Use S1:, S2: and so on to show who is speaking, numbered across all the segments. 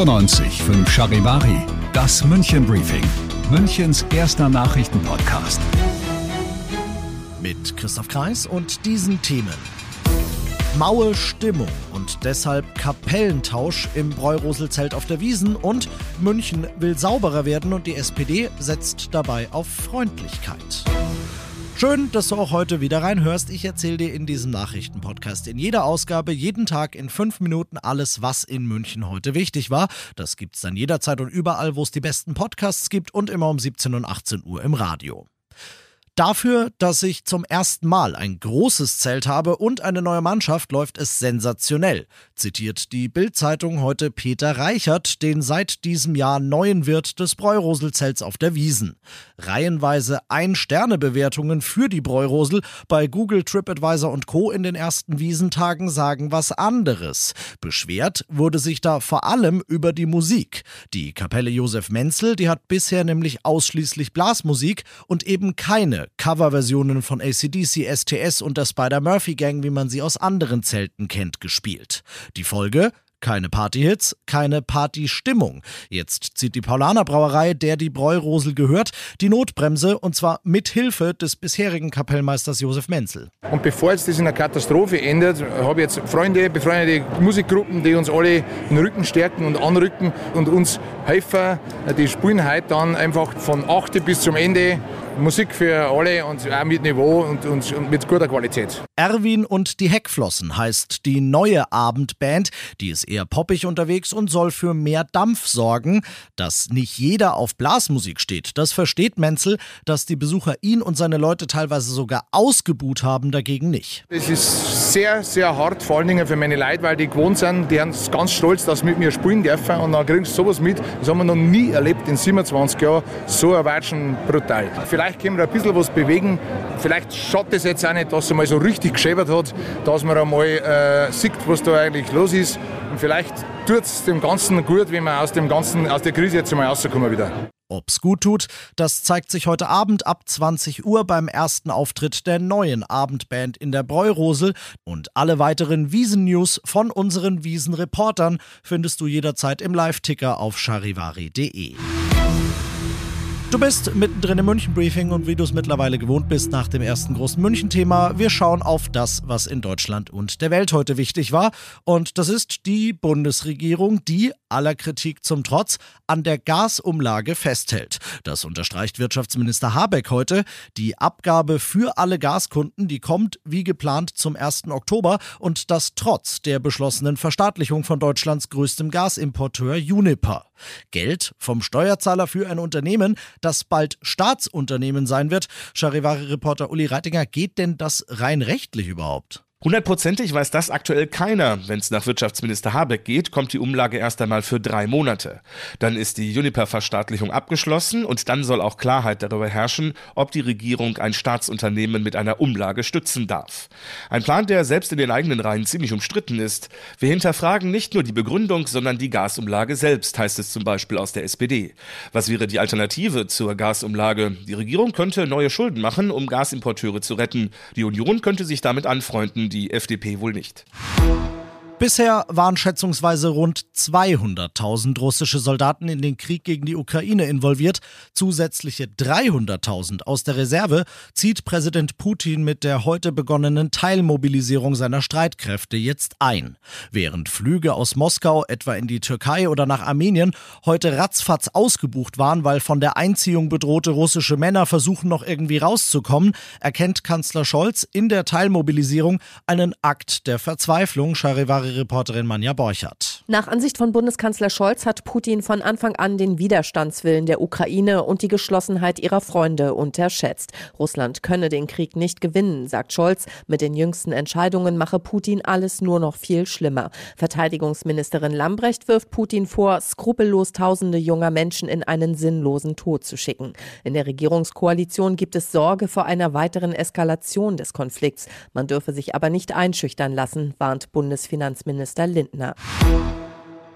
S1: 95 5 Charivari, das München Briefing, Münchens erster Nachrichtenpodcast.
S2: Mit Christoph Kreis und diesen Themen. Maue Stimmung und deshalb Kapellentausch im Bräuroselzelt auf der Wiesen und München will sauberer werden und die SPD setzt dabei auf Freundlichkeit. Schön, dass du auch heute wieder reinhörst. Ich erzähle dir in diesem Nachrichtenpodcast in jeder Ausgabe, jeden Tag in fünf Minuten alles, was in München heute wichtig war. Das gibt's dann jederzeit und überall, wo es die besten Podcasts gibt und immer um 17 und 18 Uhr im Radio. Dafür, dass ich zum ersten Mal ein großes Zelt habe und eine neue Mannschaft, läuft es sensationell, zitiert die Bild-Zeitung heute Peter Reichert, den seit diesem Jahr neuen Wirt des Bräuroselzelts auf der Wiesen. Reihenweise Ein-Sterne-Bewertungen für die Bräurosel bei Google, TripAdvisor und Co. in den ersten Wiesentagen sagen was anderes. Beschwert wurde sich da vor allem über die Musik. Die Kapelle Josef Menzel, die hat bisher nämlich ausschließlich Blasmusik und eben keine Coverversionen von ACDC, STS und der Spider-Murphy Gang, wie man sie aus anderen Zelten kennt, gespielt. Die Folge? Keine Partyhits, keine Partystimmung. Jetzt zieht die Paulaner Brauerei, der die Bräurosel gehört, die Notbremse und zwar mit Hilfe des bisherigen Kapellmeisters Josef Menzel.
S3: Und bevor jetzt das in einer Katastrophe endet, habe ich jetzt Freunde, befreundete Musikgruppen, die uns alle den Rücken stärken und anrücken und uns helfen. Die spielen heute dann einfach von 8 bis zum Ende Musik für alle und auch mit Niveau und, und, und, mit guter Qualität.
S2: Erwin und die Heckflossen heißt die neue Abendband. Die ist eher poppig unterwegs und soll für mehr Dampf sorgen. Dass nicht jeder auf Blasmusik steht, das versteht Menzel. Dass die Besucher ihn und seine Leute teilweise sogar ausgebuht haben, dagegen nicht.
S3: Es ist sehr, sehr hart, vor allen Dingen für meine Leute, weil die gewohnt sind, die sind ganz stolz, dass sie mit mir spielen dürfen und dann kriegst du sowas mit. Das haben wir noch nie erlebt in 27 Jahren. So erwatschen brutal. Vielleicht Vielleicht können wir ein bisschen was bewegen. Vielleicht schaut es jetzt auch nicht, dass es mal so richtig geschäbert hat, dass man einmal äh, sieht, was da eigentlich los ist. Und vielleicht tut es dem Ganzen gut, wenn wir aus, dem Ganzen, aus der Krise jetzt mal rauskommen wieder.
S2: Ob's gut tut, das zeigt sich heute Abend ab 20 Uhr beim ersten Auftritt der neuen Abendband in der Bräurosel. Und alle weiteren Wiesen-News von unseren Wiesen-Reportern findest du jederzeit im Live-Ticker auf charivari.de. Du bist mittendrin im München-Briefing und wie du es mittlerweile gewohnt bist nach dem ersten großen München-Thema, wir schauen auf das, was in Deutschland und der Welt heute wichtig war. Und das ist die Bundesregierung, die aller Kritik zum Trotz an der Gasumlage festhält. Das unterstreicht Wirtschaftsminister Habeck heute. Die Abgabe für alle Gaskunden, die kommt wie geplant zum 1. Oktober und das trotz der beschlossenen Verstaatlichung von Deutschlands größtem Gasimporteur Uniper. Geld vom Steuerzahler für ein Unternehmen, das bald Staatsunternehmen sein wird. Charivari-Reporter Uli Reitinger, geht denn das rein rechtlich überhaupt?
S4: Hundertprozentig weiß das aktuell keiner. Wenn es nach Wirtschaftsminister Habeck geht, kommt die Umlage erst einmal für drei Monate. Dann ist die Uniper-Verstaatlichung abgeschlossen und dann soll auch Klarheit darüber herrschen, ob die Regierung ein Staatsunternehmen mit einer Umlage stützen darf. Ein Plan, der selbst in den eigenen Reihen ziemlich umstritten ist. Wir hinterfragen nicht nur die Begründung, sondern die Gasumlage selbst, heißt es zum Beispiel aus der SPD. Was wäre die Alternative zur Gasumlage? Die Regierung könnte neue Schulden machen, um Gasimporteure zu retten. Die Union könnte sich damit anfreunden die FDP wohl nicht.
S2: Bisher waren schätzungsweise rund 200.000 russische Soldaten in den Krieg gegen die Ukraine involviert. Zusätzliche 300.000 aus der Reserve zieht Präsident Putin mit der heute begonnenen Teilmobilisierung seiner Streitkräfte jetzt ein. Während Flüge aus Moskau etwa in die Türkei oder nach Armenien heute ratzfatz ausgebucht waren, weil von der Einziehung bedrohte russische Männer versuchen noch irgendwie rauszukommen, erkennt Kanzler Scholz in der Teilmobilisierung einen Akt der Verzweiflung. Charivari Reporterin Manja Borchert.
S5: Nach Ansicht von Bundeskanzler Scholz hat Putin von Anfang an den Widerstandswillen der Ukraine und die Geschlossenheit ihrer Freunde unterschätzt. Russland könne den Krieg nicht gewinnen, sagt Scholz. Mit den jüngsten Entscheidungen mache Putin alles nur noch viel schlimmer. Verteidigungsministerin Lambrecht wirft Putin vor, skrupellos tausende junger Menschen in einen sinnlosen Tod zu schicken. In der Regierungskoalition gibt es Sorge vor einer weiteren Eskalation des Konflikts. Man dürfe sich aber nicht einschüchtern lassen, warnt Bundesfinanzminister Finanzminister Lindner.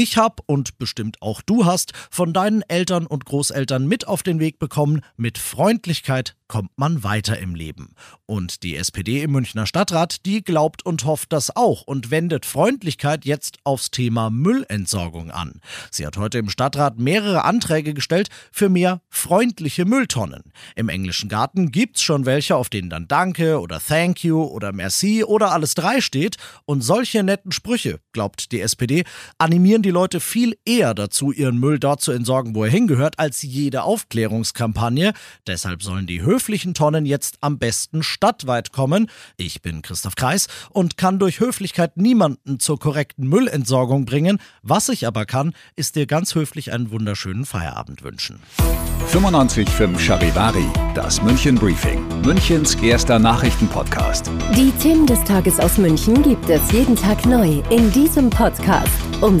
S2: Ich habe und bestimmt auch du hast von deinen Eltern und Großeltern mit auf den Weg bekommen, mit Freundlichkeit kommt man weiter im Leben. Und die SPD im Münchner Stadtrat, die glaubt und hofft das auch und wendet Freundlichkeit jetzt aufs Thema Müllentsorgung an. Sie hat heute im Stadtrat mehrere Anträge gestellt für mehr freundliche Mülltonnen. Im englischen Garten gibt's schon welche, auf denen dann Danke oder Thank you oder Merci oder alles drei steht. Und solche netten Sprüche, glaubt die SPD, animieren die Leute viel eher dazu, ihren Müll dort zu entsorgen, wo er hingehört, als jede Aufklärungskampagne. Deshalb sollen die höflichen Tonnen jetzt am besten stadtweit kommen. Ich bin Christoph Kreis und kann durch Höflichkeit niemanden zur korrekten Müllentsorgung bringen. Was ich aber kann, ist dir ganz höflich einen wunderschönen Feierabend wünschen.
S1: 95.5 Charivari, das München Briefing, Münchens erster Nachrichtenpodcast.
S6: Die Themen des Tages aus München gibt es jeden Tag neu in diesem Podcast. Um